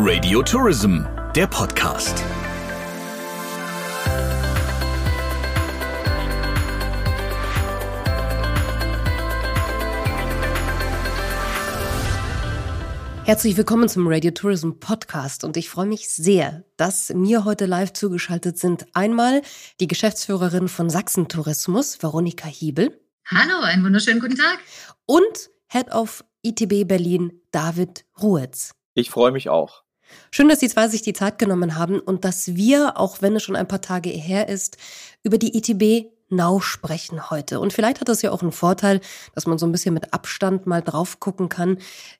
Radio Tourism, der Podcast. Herzlich willkommen zum Radio Tourism Podcast und ich freue mich sehr, dass mir heute live zugeschaltet sind einmal die Geschäftsführerin von Sachsen Tourismus, Veronika Hiebel. Hallo, einen wunderschönen guten Tag. Und Head of ITB Berlin, David Ruhetz. Ich freue mich auch. Schön, dass die zwei sich die Zeit genommen haben und dass wir, auch wenn es schon ein paar Tage her ist, über die ITB Now sprechen heute. Und vielleicht hat das ja auch einen Vorteil, dass man so ein bisschen mit Abstand mal drauf gucken kann.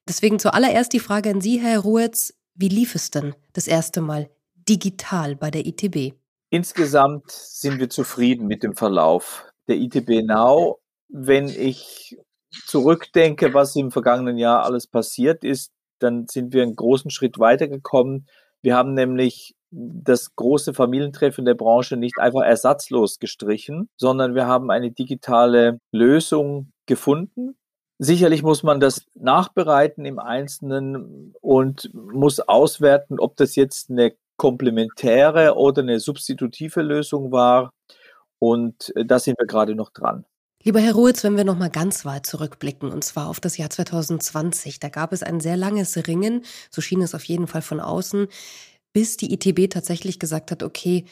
Deswegen zuallererst die Frage an Sie, Herr Ruhetz. Wie lief es denn das erste Mal digital bei der ITB? Insgesamt sind wir zufrieden mit dem Verlauf der ITB Now. Wenn ich zurückdenke, was im vergangenen Jahr alles passiert ist, dann sind wir einen großen Schritt weitergekommen. Wir haben nämlich das große Familientreffen der Branche nicht einfach ersatzlos gestrichen, sondern wir haben eine digitale Lösung gefunden. Sicherlich muss man das nachbereiten im Einzelnen und muss auswerten, ob das jetzt eine komplementäre oder eine substitutive Lösung war. Und äh, da sind wir gerade noch dran. Lieber Herr Ruhetz, wenn wir noch mal ganz weit zurückblicken, und zwar auf das Jahr 2020, da gab es ein sehr langes Ringen, so schien es auf jeden Fall von außen, bis die ITB tatsächlich gesagt hat, okay,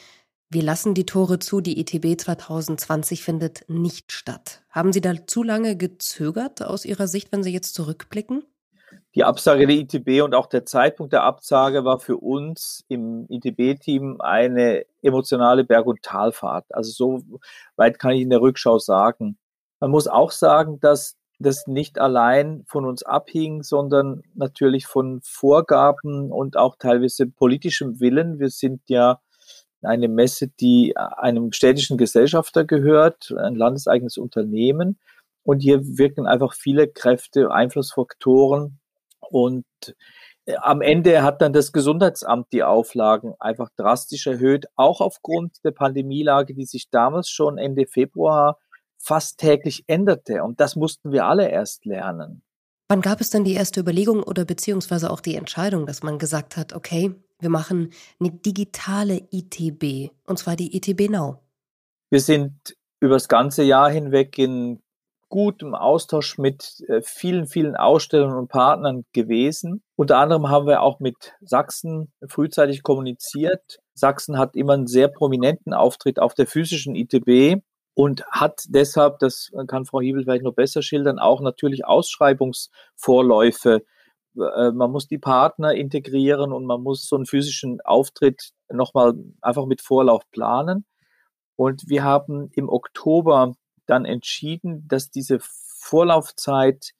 wir lassen die Tore zu, die ITB 2020 findet nicht statt. Haben Sie da zu lange gezögert aus Ihrer Sicht, wenn Sie jetzt zurückblicken? Die Absage der ITB und auch der Zeitpunkt der Absage war für uns im ITB-Team eine emotionale Berg- und Talfahrt. Also so weit kann ich in der Rückschau sagen. Man muss auch sagen, dass das nicht allein von uns abhing, sondern natürlich von Vorgaben und auch teilweise politischem Willen. Wir sind ja eine Messe, die einem städtischen Gesellschafter gehört, ein landeseigenes Unternehmen. Und hier wirken einfach viele Kräfte, Einflussfaktoren. Und äh, am Ende hat dann das Gesundheitsamt die Auflagen einfach drastisch erhöht, auch aufgrund der Pandemielage, die sich damals schon Ende Februar fast täglich änderte. Und das mussten wir alle erst lernen. Wann gab es dann die erste Überlegung oder beziehungsweise auch die Entscheidung, dass man gesagt hat, okay, wir machen eine digitale ITB, und zwar die ITB Now? Wir sind über das ganze Jahr hinweg in gutem Austausch mit äh, vielen, vielen Ausstellern und Partnern gewesen. Unter anderem haben wir auch mit Sachsen frühzeitig kommuniziert. Sachsen hat immer einen sehr prominenten Auftritt auf der physischen ITB und hat deshalb, das kann Frau Hiebel vielleicht noch besser schildern, auch natürlich Ausschreibungsvorläufe. Äh, man muss die Partner integrieren und man muss so einen physischen Auftritt nochmal einfach mit Vorlauf planen. Und wir haben im Oktober dann entschieden, dass diese Vorlaufzeit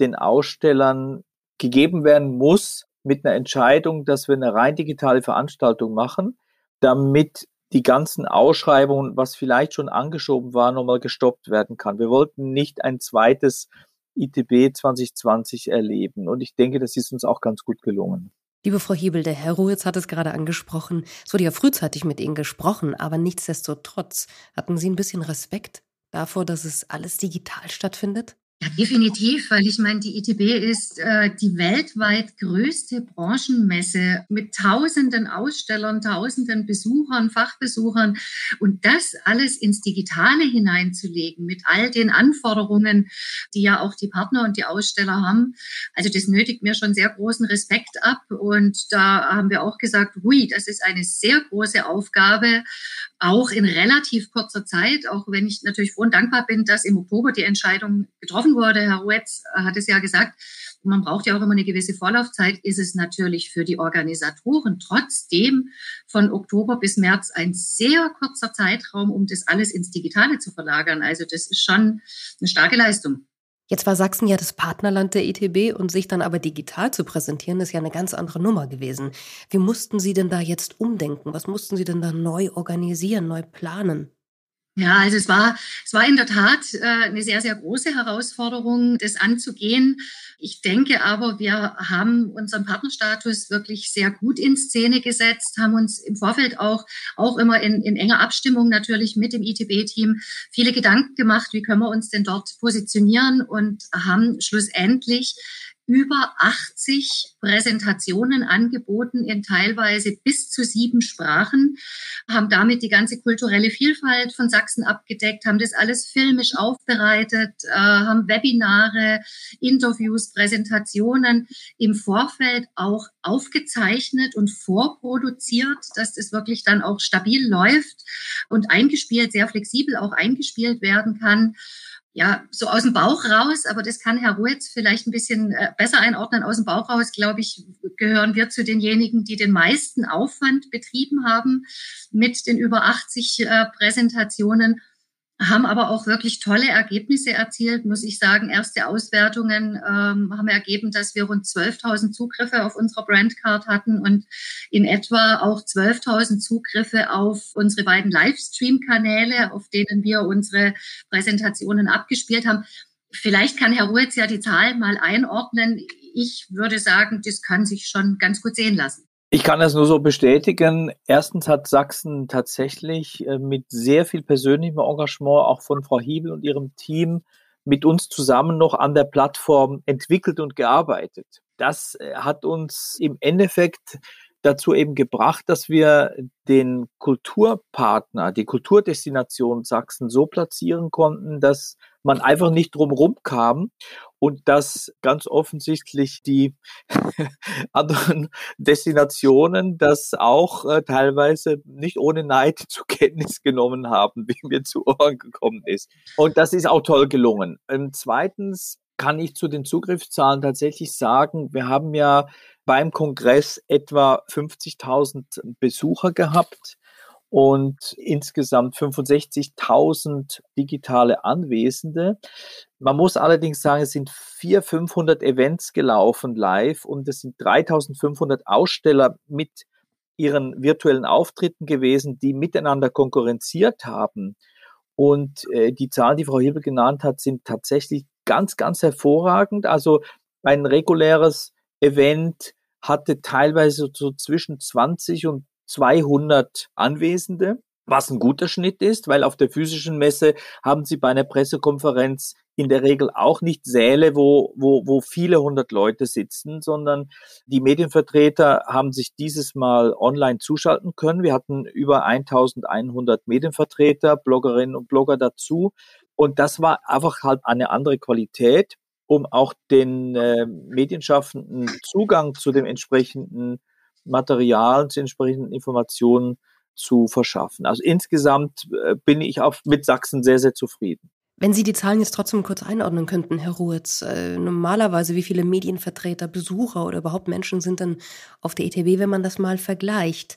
den Ausstellern gegeben werden muss mit einer Entscheidung, dass wir eine rein digitale Veranstaltung machen, damit die ganzen Ausschreibungen, was vielleicht schon angeschoben war, nochmal gestoppt werden kann. Wir wollten nicht ein zweites ITB 2020 erleben. Und ich denke, das ist uns auch ganz gut gelungen. Liebe Frau Hebel, der Herr Ruhetz hat es gerade angesprochen. Es wurde ja frühzeitig mit Ihnen gesprochen, aber nichtsdestotrotz hatten Sie ein bisschen Respekt davor, dass es alles digital stattfindet? Ja, definitiv, weil ich meine, die ITB ist äh, die weltweit größte Branchenmesse mit tausenden Ausstellern, tausenden Besuchern, Fachbesuchern und das alles ins Digitale hineinzulegen mit all den Anforderungen, die ja auch die Partner und die Aussteller haben. Also das nötigt mir schon sehr großen Respekt ab und da haben wir auch gesagt, hui, das ist eine sehr große Aufgabe, auch in relativ kurzer Zeit, auch wenn ich natürlich froh und dankbar bin, dass im Oktober die Entscheidung getroffen wurde. Herr Ruetz hat es ja gesagt, man braucht ja auch immer eine gewisse Vorlaufzeit, ist es natürlich für die Organisatoren trotzdem von Oktober bis März ein sehr kurzer Zeitraum, um das alles ins Digitale zu verlagern. Also das ist schon eine starke Leistung. Jetzt war Sachsen ja das Partnerland der ITB und sich dann aber digital zu präsentieren, ist ja eine ganz andere Nummer gewesen. Wie mussten Sie denn da jetzt umdenken? Was mussten Sie denn da neu organisieren, neu planen? Ja, also es war, es war in der Tat äh, eine sehr, sehr große Herausforderung, das anzugehen. Ich denke aber, wir haben unseren Partnerstatus wirklich sehr gut in Szene gesetzt, haben uns im Vorfeld auch, auch immer in, in enger Abstimmung natürlich mit dem ITB-Team viele Gedanken gemacht, wie können wir uns denn dort positionieren und haben schlussendlich über 80 Präsentationen angeboten in teilweise bis zu sieben Sprachen, haben damit die ganze kulturelle Vielfalt von Sachsen abgedeckt, haben das alles filmisch aufbereitet, äh, haben Webinare, Interviews, Präsentationen im Vorfeld auch aufgezeichnet und vorproduziert, dass das wirklich dann auch stabil läuft und eingespielt, sehr flexibel auch eingespielt werden kann ja, so aus dem Bauch raus, aber das kann Herr Ruetz vielleicht ein bisschen äh, besser einordnen. Aus dem Bauch raus, glaube ich, gehören wir zu denjenigen, die den meisten Aufwand betrieben haben mit den über 80 äh, Präsentationen haben aber auch wirklich tolle Ergebnisse erzielt, muss ich sagen. Erste Auswertungen ähm, haben ergeben, dass wir rund 12.000 Zugriffe auf unserer Brandcard hatten und in etwa auch 12.000 Zugriffe auf unsere beiden Livestream-Kanäle, auf denen wir unsere Präsentationen abgespielt haben. Vielleicht kann Herr Ruetz ja die Zahlen mal einordnen. Ich würde sagen, das kann sich schon ganz gut sehen lassen. Ich kann das nur so bestätigen. Erstens hat Sachsen tatsächlich äh, mit sehr viel persönlichem Engagement auch von Frau Hiebel und ihrem Team mit uns zusammen noch an der Plattform entwickelt und gearbeitet. Das äh, hat uns im Endeffekt dazu eben gebracht, dass wir den Kulturpartner, die Kulturdestination Sachsen so platzieren konnten, dass man einfach nicht drumherum kam und dass ganz offensichtlich die anderen Destinationen das auch äh, teilweise nicht ohne Neid zur Kenntnis genommen haben, wie mir zu Ohren gekommen ist. Und das ist auch toll gelungen. Ähm, zweitens kann ich zu den Zugriffszahlen tatsächlich sagen, wir haben ja beim Kongress etwa 50.000 Besucher gehabt und insgesamt 65.000 digitale Anwesende. Man muss allerdings sagen, es sind 400, 500 Events gelaufen live und es sind 3.500 Aussteller mit ihren virtuellen Auftritten gewesen, die miteinander konkurrenziert haben. Und äh, die Zahlen, die Frau Hilbe genannt hat, sind tatsächlich ganz, ganz hervorragend. Also ein reguläres Event hatte teilweise so zwischen 20 und 200 Anwesende, was ein guter Schnitt ist, weil auf der physischen Messe haben Sie bei einer Pressekonferenz in der Regel auch nicht Säle, wo, wo, wo viele hundert Leute sitzen, sondern die Medienvertreter haben sich dieses Mal online zuschalten können. Wir hatten über 1100 Medienvertreter, Bloggerinnen und Blogger dazu. Und das war einfach halt eine andere Qualität, um auch den äh, Medienschaffenden Zugang zu dem entsprechenden Material, zu entsprechenden Informationen zu verschaffen. Also insgesamt äh, bin ich auch mit Sachsen sehr, sehr zufrieden. Wenn Sie die Zahlen jetzt trotzdem kurz einordnen könnten, Herr Ruhetz, äh, normalerweise wie viele Medienvertreter, Besucher oder überhaupt Menschen sind denn auf der ITB, wenn man das mal vergleicht?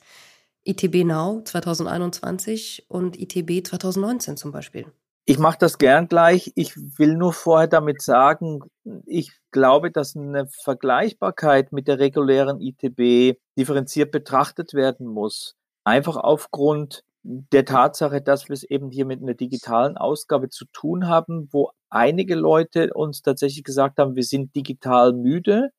ITB Now 2021 und ITB 2019 zum Beispiel. Ich mache das gern gleich. Ich will nur vorher damit sagen, ich glaube, dass eine Vergleichbarkeit mit der regulären ITB differenziert betrachtet werden muss. Einfach aufgrund der Tatsache, dass wir es eben hier mit einer digitalen Ausgabe zu tun haben, wo einige Leute uns tatsächlich gesagt haben, wir sind digital müde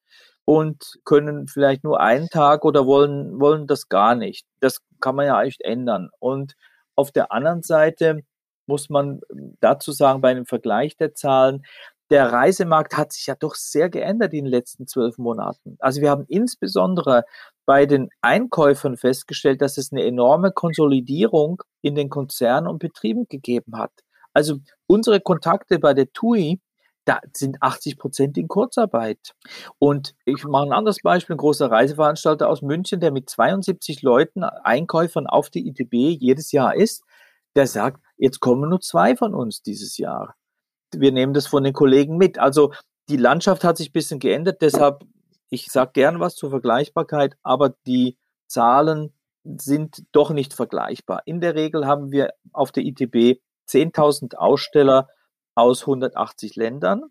und können vielleicht nur einen Tag oder wollen, wollen das gar nicht. Das kann man ja eigentlich ändern. Und auf der anderen Seite muss man dazu sagen, bei einem Vergleich der Zahlen, der Reisemarkt hat sich ja doch sehr geändert in den letzten zwölf Monaten. Also wir haben insbesondere bei den Einkäufern festgestellt, dass es eine enorme Konsolidierung in den Konzernen und Betrieben gegeben hat. Also unsere Kontakte bei der TUI, da sind 80 Prozent in Kurzarbeit. Und ich mache ein anderes Beispiel, ein großer Reiseveranstalter aus München, der mit 72 Leuten, Einkäufern auf die ITB jedes Jahr ist, der sagt, jetzt kommen nur zwei von uns dieses Jahr. Wir nehmen das von den Kollegen mit. Also die Landschaft hat sich ein bisschen geändert, deshalb, ich sage gern was zur Vergleichbarkeit, aber die Zahlen sind doch nicht vergleichbar. In der Regel haben wir auf der ITB 10.000 Aussteller aus 180 Ländern.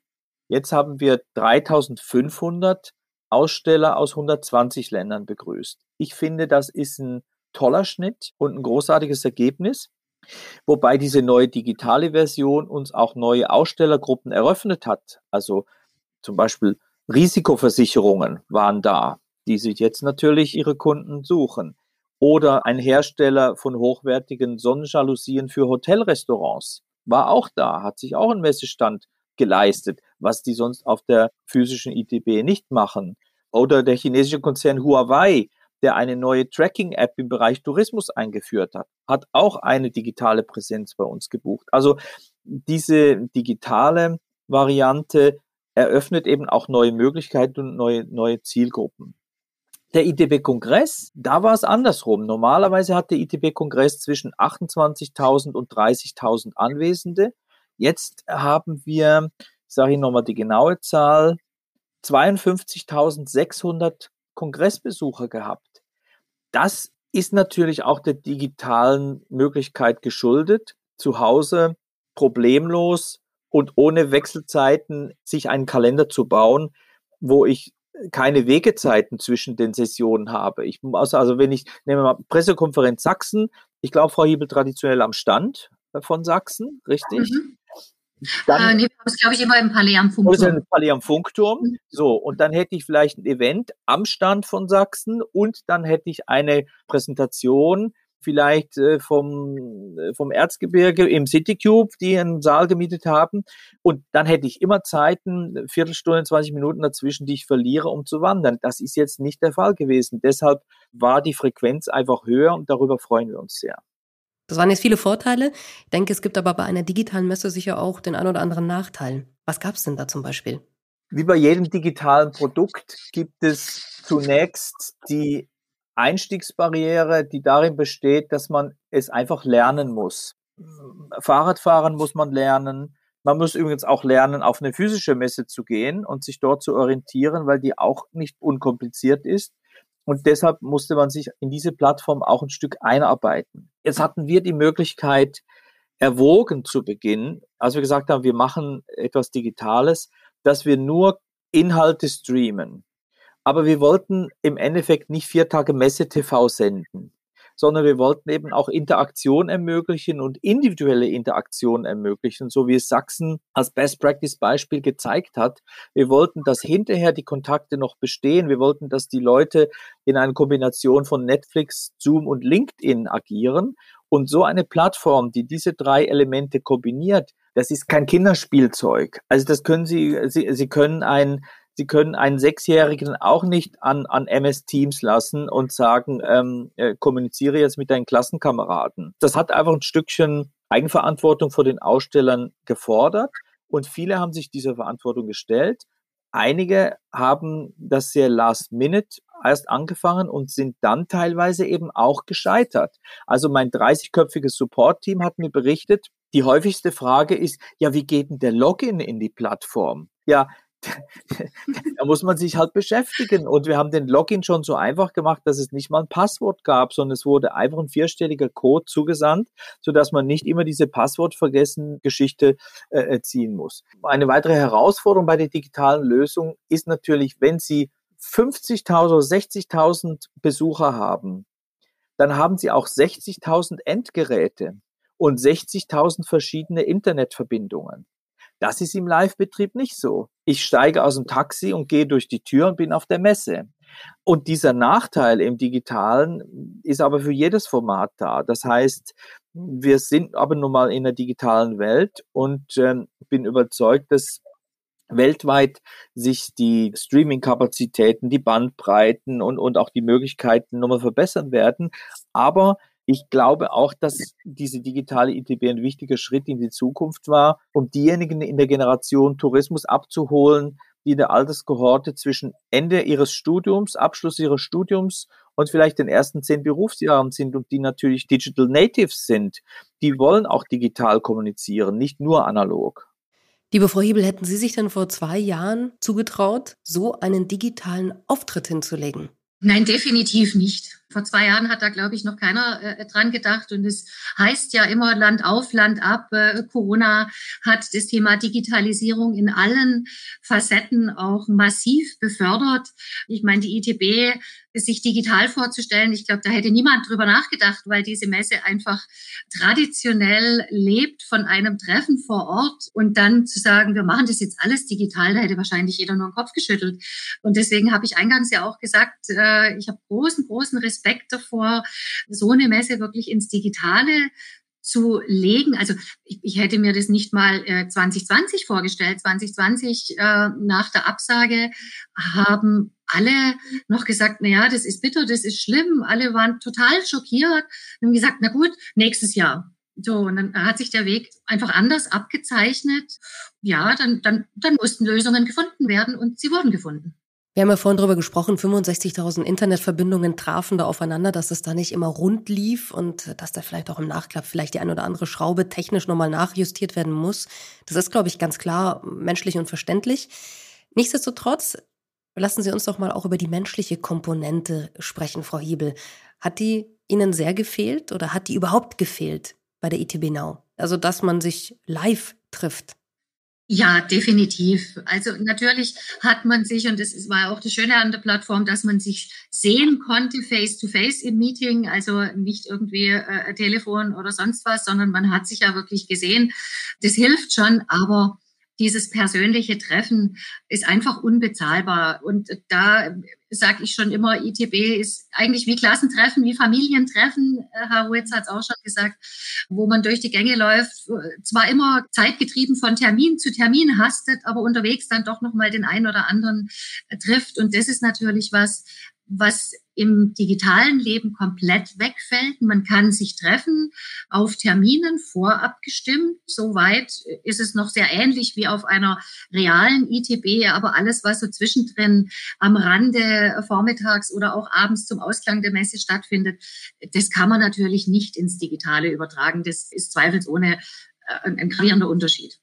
Jetzt haben wir 3.500 Aussteller aus 120 Ländern begrüßt. Ich finde, das ist ein toller Schnitt und ein großartiges Ergebnis. Wobei diese neue digitale Version uns auch neue Ausstellergruppen eröffnet hat. Also zum Beispiel Risikoversicherungen waren da, die sich jetzt natürlich ihre Kunden suchen. Oder ein Hersteller von hochwertigen Sonnenjalousien für Hotelrestaurants war auch da, hat sich auch einen Messestand geleistet, was die sonst auf der physischen ITB nicht machen. Oder der chinesische Konzern Huawei, der eine neue Tracking-App im Bereich Tourismus eingeführt hat, hat auch eine digitale Präsenz bei uns gebucht. Also diese digitale Variante eröffnet eben auch neue Möglichkeiten und neue, neue Zielgruppen. Der ITB-Kongress, da war es andersrum. Normalerweise hat der ITB-Kongress zwischen 28.000 und 30.000 Anwesende. Jetzt haben wir, sage ich nochmal die genaue Zahl, 52.600 Kongressbesucher gehabt. Das ist natürlich auch der digitalen Möglichkeit geschuldet, zu Hause problemlos und ohne Wechselzeiten sich einen Kalender zu bauen, wo ich keine Wegezeiten zwischen den Sessionen habe. Ich muss also, wenn ich nehme mal Pressekonferenz Sachsen, ich glaube, Frau Hiebel traditionell am Stand von Sachsen, richtig? Mhm. Dann, äh, nee, das glaube ich immer im Palais am Funkturm. Im Palais am Funkturm. Mhm. So, und dann hätte ich vielleicht ein Event am Stand von Sachsen und dann hätte ich eine Präsentation vielleicht äh, vom, äh, vom Erzgebirge im Citycube, die einen Saal gemietet haben. Und dann hätte ich immer Zeiten, Viertelstunde, 20 Minuten dazwischen, die ich verliere, um zu wandern. Das ist jetzt nicht der Fall gewesen. Deshalb war die Frequenz einfach höher und darüber freuen wir uns sehr. Das waren jetzt viele Vorteile. Ich denke, es gibt aber bei einer digitalen Messe sicher auch den ein oder anderen Nachteil. Was gab es denn da zum Beispiel? Wie bei jedem digitalen Produkt gibt es zunächst die Einstiegsbarriere, die darin besteht, dass man es einfach lernen muss. Fahrradfahren muss man lernen. Man muss übrigens auch lernen, auf eine physische Messe zu gehen und sich dort zu orientieren, weil die auch nicht unkompliziert ist. Und deshalb musste man sich in diese Plattform auch ein Stück einarbeiten. Jetzt hatten wir die Möglichkeit, erwogen zu Beginn, als wir gesagt haben, wir machen etwas Digitales, dass wir nur Inhalte streamen. Aber wir wollten im Endeffekt nicht vier Tage Messe TV senden sondern wir wollten eben auch Interaktion ermöglichen und individuelle Interaktion ermöglichen, so wie es Sachsen als Best Practice Beispiel gezeigt hat. Wir wollten, dass hinterher die Kontakte noch bestehen. Wir wollten, dass die Leute in einer Kombination von Netflix, Zoom und LinkedIn agieren. Und so eine Plattform, die diese drei Elemente kombiniert, das ist kein Kinderspielzeug. Also das können Sie, Sie, Sie können ein Sie können einen Sechsjährigen auch nicht an, an MS Teams lassen und sagen, ähm, äh, kommuniziere jetzt mit deinen Klassenkameraden. Das hat einfach ein Stückchen Eigenverantwortung vor den Ausstellern gefordert und viele haben sich dieser Verantwortung gestellt. Einige haben das sehr last minute erst angefangen und sind dann teilweise eben auch gescheitert. Also mein 30-köpfiges Support-Team hat mir berichtet, die häufigste Frage ist, ja, wie geht denn der Login in die Plattform? Ja, da muss man sich halt beschäftigen. Und wir haben den Login schon so einfach gemacht, dass es nicht mal ein Passwort gab, sondern es wurde einfach ein vierstelliger Code zugesandt, sodass man nicht immer diese Passwortvergessen Geschichte äh, ziehen muss. Eine weitere Herausforderung bei der digitalen Lösung ist natürlich, wenn Sie 50.000 oder 60.000 Besucher haben, dann haben Sie auch 60.000 Endgeräte und 60.000 verschiedene Internetverbindungen. Das ist im Live-Betrieb nicht so. Ich steige aus dem Taxi und gehe durch die Tür und bin auf der Messe. Und dieser Nachteil im digitalen ist aber für jedes Format da. Das heißt, wir sind aber nun mal in der digitalen Welt und äh, bin überzeugt, dass weltweit sich die Streaming-Kapazitäten, die Bandbreiten und, und auch die Möglichkeiten nochmal verbessern werden. Aber ich glaube auch, dass diese digitale ITB ein wichtiger Schritt in die Zukunft war, um diejenigen in der Generation Tourismus abzuholen, die in der Alterskohorte zwischen Ende ihres Studiums, Abschluss ihres Studiums und vielleicht den ersten zehn Berufsjahren sind und die natürlich Digital Natives sind. Die wollen auch digital kommunizieren, nicht nur analog. Liebe Frau Hebel, hätten Sie sich denn vor zwei Jahren zugetraut, so einen digitalen Auftritt hinzulegen? Nein, definitiv nicht. Vor zwei Jahren hat da, glaube ich, noch keiner äh, dran gedacht. Und es heißt ja immer Land auf, Land ab. Äh, Corona hat das Thema Digitalisierung in allen Facetten auch massiv befördert. Ich meine, die ITB sich digital vorzustellen, ich glaube, da hätte niemand drüber nachgedacht, weil diese Messe einfach traditionell lebt von einem Treffen vor Ort und dann zu sagen, wir machen das jetzt alles digital, da hätte wahrscheinlich jeder nur den Kopf geschüttelt. Und deswegen habe ich eingangs ja auch gesagt, äh, ich habe großen, großen Respekt davor, so eine Messe wirklich ins Digitale zu legen. Also ich, ich hätte mir das nicht mal äh, 2020 vorgestellt. 2020 äh, nach der Absage haben alle noch gesagt, na ja, das ist bitter, das ist schlimm. Alle waren total schockiert und haben gesagt, na gut, nächstes Jahr. So, und dann hat sich der Weg einfach anders abgezeichnet. Ja, dann, dann, dann mussten Lösungen gefunden werden und sie wurden gefunden. Wir haben ja vorhin darüber gesprochen, 65.000 Internetverbindungen trafen da aufeinander, dass es da nicht immer rund lief und dass da vielleicht auch im Nachklapp vielleicht die ein oder andere Schraube technisch nochmal nachjustiert werden muss. Das ist, glaube ich, ganz klar menschlich und verständlich. Nichtsdestotrotz, lassen Sie uns doch mal auch über die menschliche Komponente sprechen, Frau Hiebel. Hat die Ihnen sehr gefehlt oder hat die überhaupt gefehlt bei der ITB Now? Also, dass man sich live trifft. Ja, definitiv. Also natürlich hat man sich, und das war auch das Schöne an der Plattform, dass man sich sehen konnte, face-to-face im Meeting, also nicht irgendwie äh, Telefon oder sonst was, sondern man hat sich ja wirklich gesehen. Das hilft schon, aber dieses persönliche Treffen ist einfach unbezahlbar. Und da sage ich schon immer, ITB ist eigentlich wie Klassentreffen, wie Familientreffen. Äh, Herr Ruiz hat es auch schon gesagt, wo man durch die Gänge läuft, zwar immer zeitgetrieben von Termin zu Termin hastet, aber unterwegs dann doch nochmal den einen oder anderen äh, trifft. Und das ist natürlich was, was im digitalen Leben komplett wegfällt. Man kann sich treffen auf Terminen vorab gestimmt. Soweit ist es noch sehr ähnlich wie auf einer realen ITB, aber alles, was so zwischendrin am Rande vormittags oder auch abends zum Ausklang der Messe stattfindet, das kann man natürlich nicht ins Digitale übertragen. Das ist zweifelsohne äh, ein gravierender Unterschied.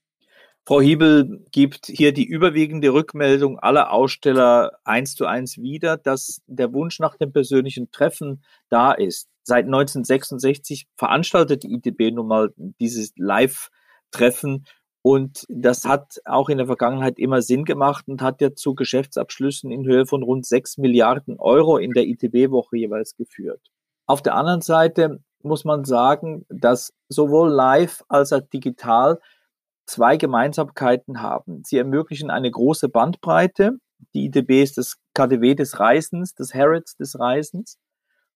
Frau Hiebel gibt hier die überwiegende Rückmeldung aller Aussteller eins zu eins wieder, dass der Wunsch nach dem persönlichen Treffen da ist. Seit 1966 veranstaltet die ITB nun mal dieses Live-Treffen und das hat auch in der Vergangenheit immer Sinn gemacht und hat ja zu Geschäftsabschlüssen in Höhe von rund sechs Milliarden Euro in der ITB-Woche jeweils geführt. Auf der anderen Seite muss man sagen, dass sowohl live als auch digital zwei Gemeinsamkeiten haben. Sie ermöglichen eine große Bandbreite. Die IDB ist das KDW des Reisens, das Harrods des Reisens.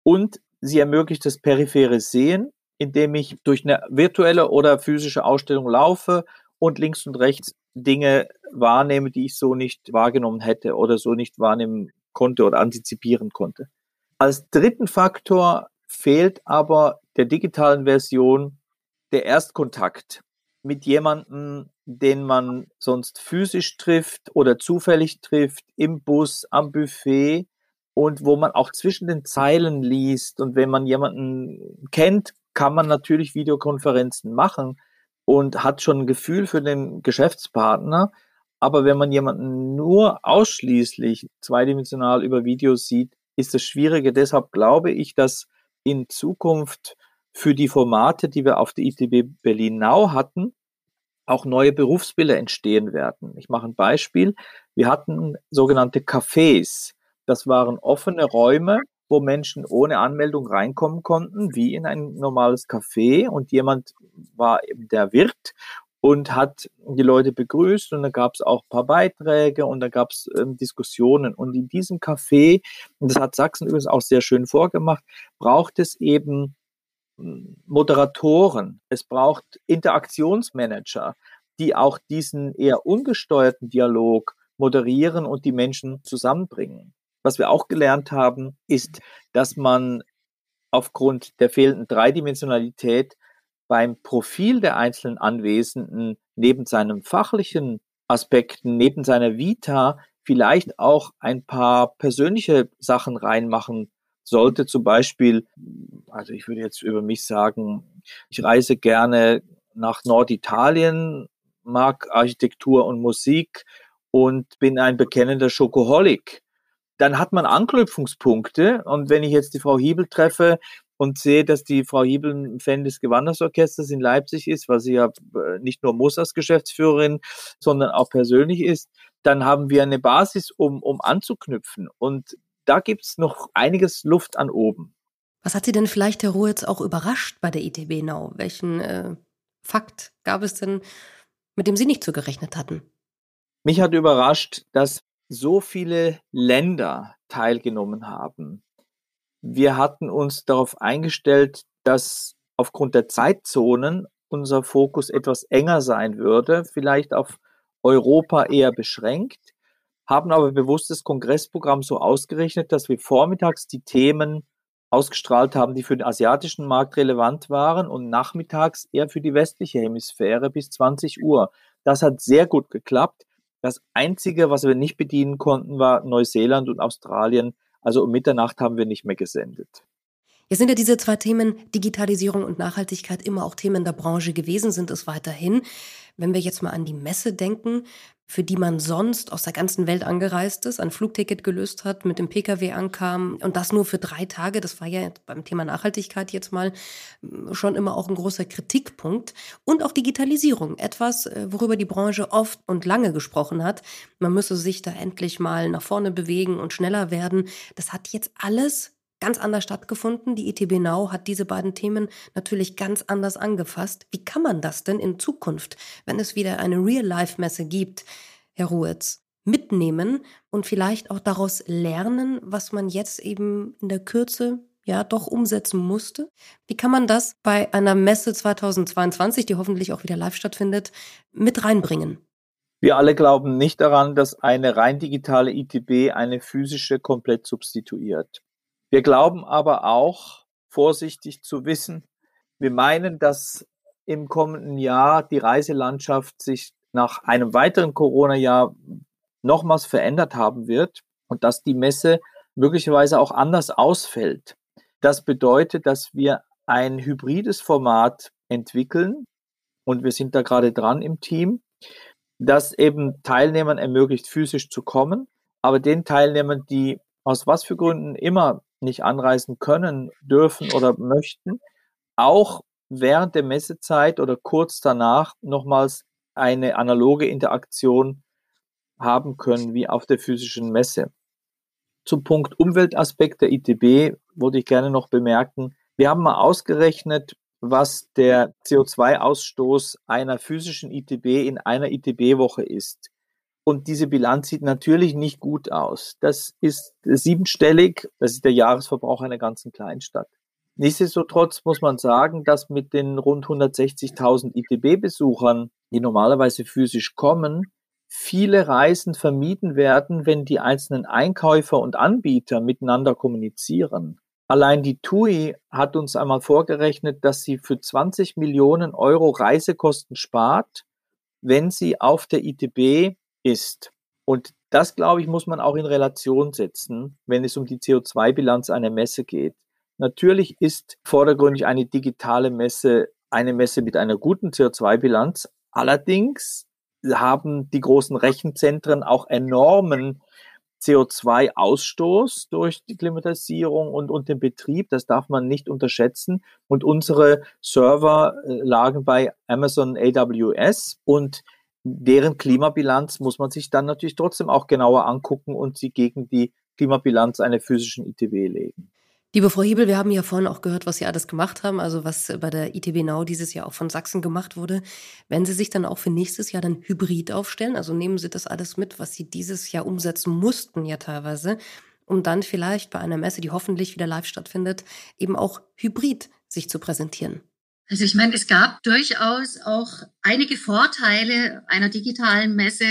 Und sie ermöglicht das periphere Sehen, indem ich durch eine virtuelle oder physische Ausstellung laufe und links und rechts Dinge wahrnehme, die ich so nicht wahrgenommen hätte oder so nicht wahrnehmen konnte oder antizipieren konnte. Als dritten Faktor fehlt aber der digitalen Version der Erstkontakt mit jemandem, den man sonst physisch trifft oder zufällig trifft, im Bus, am Buffet und wo man auch zwischen den Zeilen liest. Und wenn man jemanden kennt, kann man natürlich Videokonferenzen machen und hat schon ein Gefühl für den Geschäftspartner. Aber wenn man jemanden nur ausschließlich zweidimensional über Videos sieht, ist das schwierige. Deshalb glaube ich, dass in Zukunft für die Formate, die wir auf der ITB Berlin Now hatten, auch neue Berufsbilder entstehen werden. Ich mache ein Beispiel. Wir hatten sogenannte Cafés. Das waren offene Räume, wo Menschen ohne Anmeldung reinkommen konnten, wie in ein normales Café. Und jemand war eben der Wirt und hat die Leute begrüßt und da gab es auch ein paar Beiträge und da gab es ähm, Diskussionen. Und in diesem Café, und das hat Sachsen übrigens auch sehr schön vorgemacht, braucht es eben Moderatoren, es braucht Interaktionsmanager, die auch diesen eher ungesteuerten Dialog moderieren und die Menschen zusammenbringen. Was wir auch gelernt haben, ist, dass man aufgrund der fehlenden Dreidimensionalität beim Profil der einzelnen Anwesenden neben seinem fachlichen Aspekten, neben seiner Vita vielleicht auch ein paar persönliche Sachen reinmachen sollte zum Beispiel, also ich würde jetzt über mich sagen, ich reise gerne nach Norditalien, mag Architektur und Musik und bin ein bekennender Schokoholik. Dann hat man Anknüpfungspunkte und wenn ich jetzt die Frau Hiebel treffe und sehe, dass die Frau Hiebel ein Fan des Gewandersorchesters in Leipzig ist, was sie ja äh, nicht nur muss als Geschäftsführerin, sondern auch persönlich ist, dann haben wir eine Basis, um, um anzuknüpfen. Und da gibt es noch einiges Luft an oben. Was hat Sie denn vielleicht, Herr Ruhe, jetzt auch überrascht bei der ITB Now? Welchen äh, Fakt gab es denn, mit dem Sie nicht so gerechnet hatten? Mich hat überrascht, dass so viele Länder teilgenommen haben. Wir hatten uns darauf eingestellt, dass aufgrund der Zeitzonen unser Fokus etwas enger sein würde, vielleicht auf Europa eher beschränkt, haben aber bewusst das Kongressprogramm so ausgerechnet, dass wir vormittags die Themen ausgestrahlt haben, die für den asiatischen Markt relevant waren und nachmittags eher für die westliche Hemisphäre bis 20 Uhr. Das hat sehr gut geklappt. Das Einzige, was wir nicht bedienen konnten, war Neuseeland und Australien. Also um Mitternacht haben wir nicht mehr gesendet. Jetzt sind ja diese zwei Themen Digitalisierung und Nachhaltigkeit immer auch Themen der Branche gewesen, sind es weiterhin. Wenn wir jetzt mal an die Messe denken, für die man sonst aus der ganzen Welt angereist ist, ein Flugticket gelöst hat, mit dem Pkw ankam und das nur für drei Tage, das war ja beim Thema Nachhaltigkeit jetzt mal hm, schon immer auch ein großer Kritikpunkt. Und auch Digitalisierung, etwas, äh, worüber die Branche oft und lange gesprochen hat. Man müsse sich da endlich mal nach vorne bewegen und schneller werden. Das hat jetzt alles ganz anders stattgefunden. Die ITB Now hat diese beiden Themen natürlich ganz anders angefasst. Wie kann man das denn in Zukunft, wenn es wieder eine Real-Life-Messe gibt, Herr Ruetz, mitnehmen und vielleicht auch daraus lernen, was man jetzt eben in der Kürze ja doch umsetzen musste? Wie kann man das bei einer Messe 2022, die hoffentlich auch wieder live stattfindet, mit reinbringen? Wir alle glauben nicht daran, dass eine rein digitale ITB eine physische komplett substituiert. Wir glauben aber auch, vorsichtig zu wissen, wir meinen, dass im kommenden Jahr die Reiselandschaft sich nach einem weiteren Corona-Jahr nochmals verändert haben wird und dass die Messe möglicherweise auch anders ausfällt. Das bedeutet, dass wir ein hybrides Format entwickeln und wir sind da gerade dran im Team, das eben Teilnehmern ermöglicht, physisch zu kommen, aber den Teilnehmern, die aus was für Gründen immer nicht anreisen können, dürfen oder möchten, auch während der Messezeit oder kurz danach nochmals eine analoge Interaktion haben können wie auf der physischen Messe. Zum Punkt Umweltaspekt der ITB würde ich gerne noch bemerken, wir haben mal ausgerechnet, was der CO2-Ausstoß einer physischen ITB in einer ITB-Woche ist. Und diese Bilanz sieht natürlich nicht gut aus. Das ist siebenstellig. Das ist der Jahresverbrauch einer ganzen Kleinstadt. Nichtsdestotrotz muss man sagen, dass mit den rund 160.000 ITB-Besuchern, die normalerweise physisch kommen, viele Reisen vermieden werden, wenn die einzelnen Einkäufer und Anbieter miteinander kommunizieren. Allein die TUI hat uns einmal vorgerechnet, dass sie für 20 Millionen Euro Reisekosten spart, wenn sie auf der ITB ist. Und das, glaube ich, muss man auch in Relation setzen, wenn es um die CO2-Bilanz einer Messe geht. Natürlich ist vordergründig eine digitale Messe eine Messe mit einer guten CO2-Bilanz. Allerdings haben die großen Rechenzentren auch enormen CO2-Ausstoß durch die Klimatisierung und, und den Betrieb. Das darf man nicht unterschätzen. Und unsere Server äh, lagen bei Amazon AWS und deren Klimabilanz muss man sich dann natürlich trotzdem auch genauer angucken und sie gegen die Klimabilanz einer physischen ITW legen. Liebe Frau Hebel, wir haben ja vorhin auch gehört, was Sie alles gemacht haben, also was bei der ITB Now dieses Jahr auch von Sachsen gemacht wurde. Wenn Sie sich dann auch für nächstes Jahr dann hybrid aufstellen, also nehmen Sie das alles mit, was Sie dieses Jahr umsetzen mussten ja teilweise, um dann vielleicht bei einer Messe, die hoffentlich wieder live stattfindet, eben auch hybrid sich zu präsentieren. Also ich meine, es gab durchaus auch einige Vorteile einer digitalen Messe.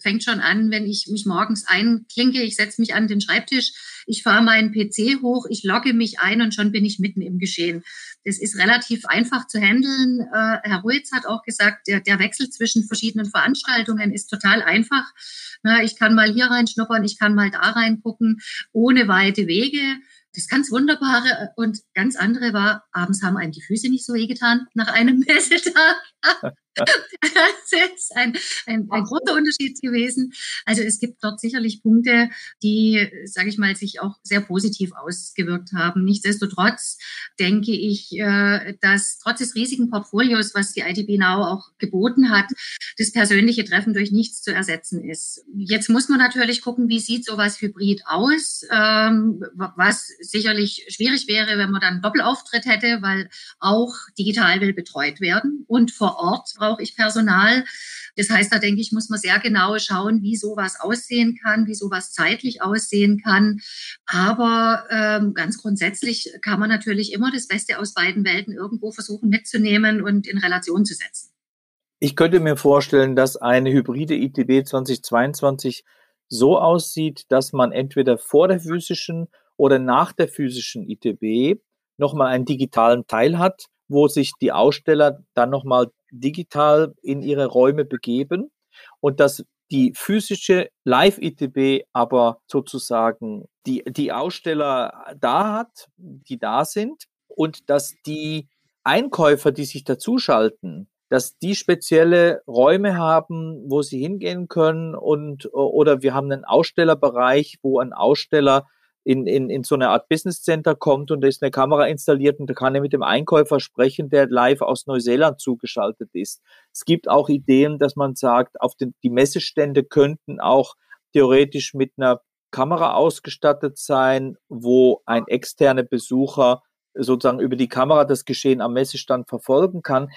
Fängt schon an, wenn ich mich morgens einklinke, ich setze mich an den Schreibtisch, ich fahre meinen PC hoch, ich logge mich ein und schon bin ich mitten im Geschehen. Das ist relativ einfach zu handeln. Äh, Herr Ruiz hat auch gesagt, der, der Wechsel zwischen verschiedenen Veranstaltungen ist total einfach. Ich kann mal hier reinschnuppern, ich kann mal da reingucken, ohne weite Wege. Das ganz Wunderbare und ganz andere war, abends haben einem die Füße nicht so wehgetan nach einem Messetag. Das ist ein, ein, ein großer Unterschied gewesen. Also es gibt dort sicherlich Punkte, die, sage ich mal, sich auch sehr positiv ausgewirkt haben. Nichtsdestotrotz denke ich, äh, dass trotz des riesigen Portfolios, was die ITB Now auch geboten hat, das persönliche Treffen durch nichts zu ersetzen ist. Jetzt muss man natürlich gucken, wie sieht sowas hybrid aus, ähm, was sicherlich schwierig wäre, wenn man dann einen Doppelauftritt hätte, weil auch digital will betreut werden und vor Ort brauche ich Personal. Das heißt, da denke ich, muss man sehr genau schauen, wie sowas aussehen kann, wie sowas zeitlich aussehen kann. Aber ähm, ganz grundsätzlich kann man natürlich immer das Beste aus beiden Welten irgendwo versuchen mitzunehmen und in Relation zu setzen. Ich könnte mir vorstellen, dass eine hybride ITB 2022 so aussieht, dass man entweder vor der physischen oder nach der physischen ITB nochmal einen digitalen Teil hat, wo sich die Aussteller dann nochmal digital in ihre Räume begeben und dass die physische Live-ITB aber sozusagen die, die Aussteller da hat, die da sind und dass die Einkäufer, die sich dazuschalten, dass die spezielle Räume haben, wo sie hingehen können und oder wir haben einen Ausstellerbereich, wo ein Aussteller in, in, in so eine Art Business Center kommt und da ist eine Kamera installiert und da kann er mit dem Einkäufer sprechen, der live aus Neuseeland zugeschaltet ist. Es gibt auch Ideen, dass man sagt, auf den, die Messestände könnten auch theoretisch mit einer Kamera ausgestattet sein, wo ein externer Besucher sozusagen über die Kamera das Geschehen am Messestand verfolgen kann.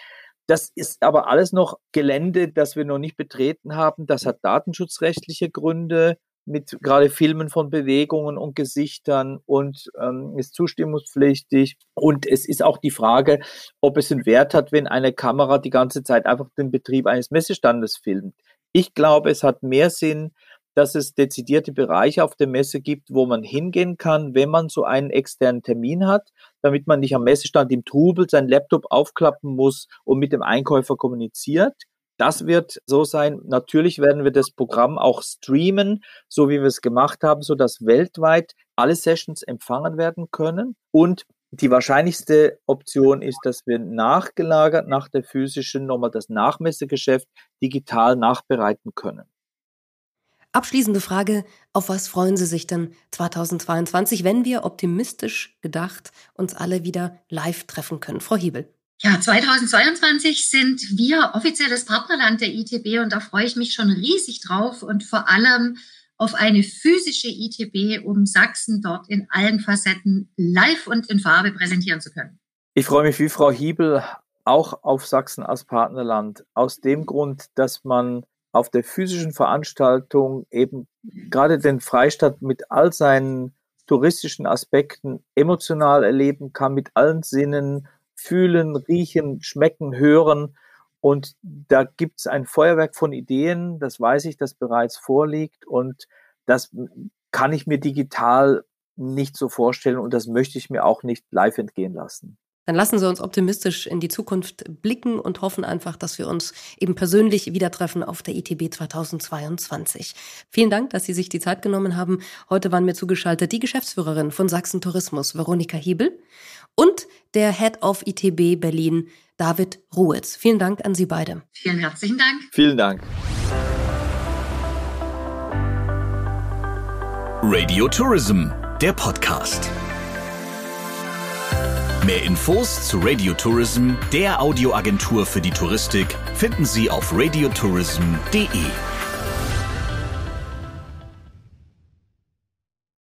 Das ist aber alles noch Gelände, das wir noch nicht betreten haben. Das hat datenschutzrechtliche Gründe mit gerade Filmen von Bewegungen und Gesichtern und ähm, ist zustimmungspflichtig. Und es ist auch die Frage, ob es einen Wert hat, wenn eine Kamera die ganze Zeit einfach den Betrieb eines Messestandes filmt. Ich glaube, es hat mehr Sinn, dass es dezidierte Bereiche auf der Messe gibt, wo man hingehen kann, wenn man so einen externen Termin hat, damit man nicht am Messestand im Trubel sein Laptop aufklappen muss und mit dem Einkäufer kommuniziert. Das wird so sein. Natürlich werden wir das Programm auch streamen, so wie wir es gemacht haben, so dass weltweit alle Sessions empfangen werden können. Und die wahrscheinlichste Option ist, dass wir nachgelagert nach der physischen nochmal das Nachmessegeschäft digital nachbereiten können. Abschließende Frage, auf was freuen Sie sich denn 2022, wenn wir optimistisch gedacht uns alle wieder live treffen können? Frau Hiebel. Ja, 2022 sind wir offizielles Partnerland der ITB und da freue ich mich schon riesig drauf und vor allem auf eine physische ITB, um Sachsen dort in allen Facetten live und in Farbe präsentieren zu können. Ich freue mich wie Frau Hiebel auch auf Sachsen als Partnerland. Aus dem Grund, dass man auf der physischen Veranstaltung eben gerade den Freistaat mit all seinen touristischen Aspekten emotional erleben kann, mit allen Sinnen fühlen, riechen, schmecken, hören. Und da gibt es ein Feuerwerk von Ideen, das weiß ich, das bereits vorliegt. Und das kann ich mir digital nicht so vorstellen und das möchte ich mir auch nicht live entgehen lassen. Dann lassen Sie uns optimistisch in die Zukunft blicken und hoffen einfach, dass wir uns eben persönlich wieder treffen auf der ITB 2022. Vielen Dank, dass Sie sich die Zeit genommen haben. Heute waren mir zugeschaltet die Geschäftsführerin von Sachsen Tourismus, Veronika Hiebel, und der Head of ITB Berlin, David Ruhetz. Vielen Dank an Sie beide. Vielen herzlichen Dank. Vielen Dank. Radio Tourism, der Podcast. Mehr Infos zu Radio Tourism, der Audioagentur für die Touristik, finden Sie auf radiotourism.de.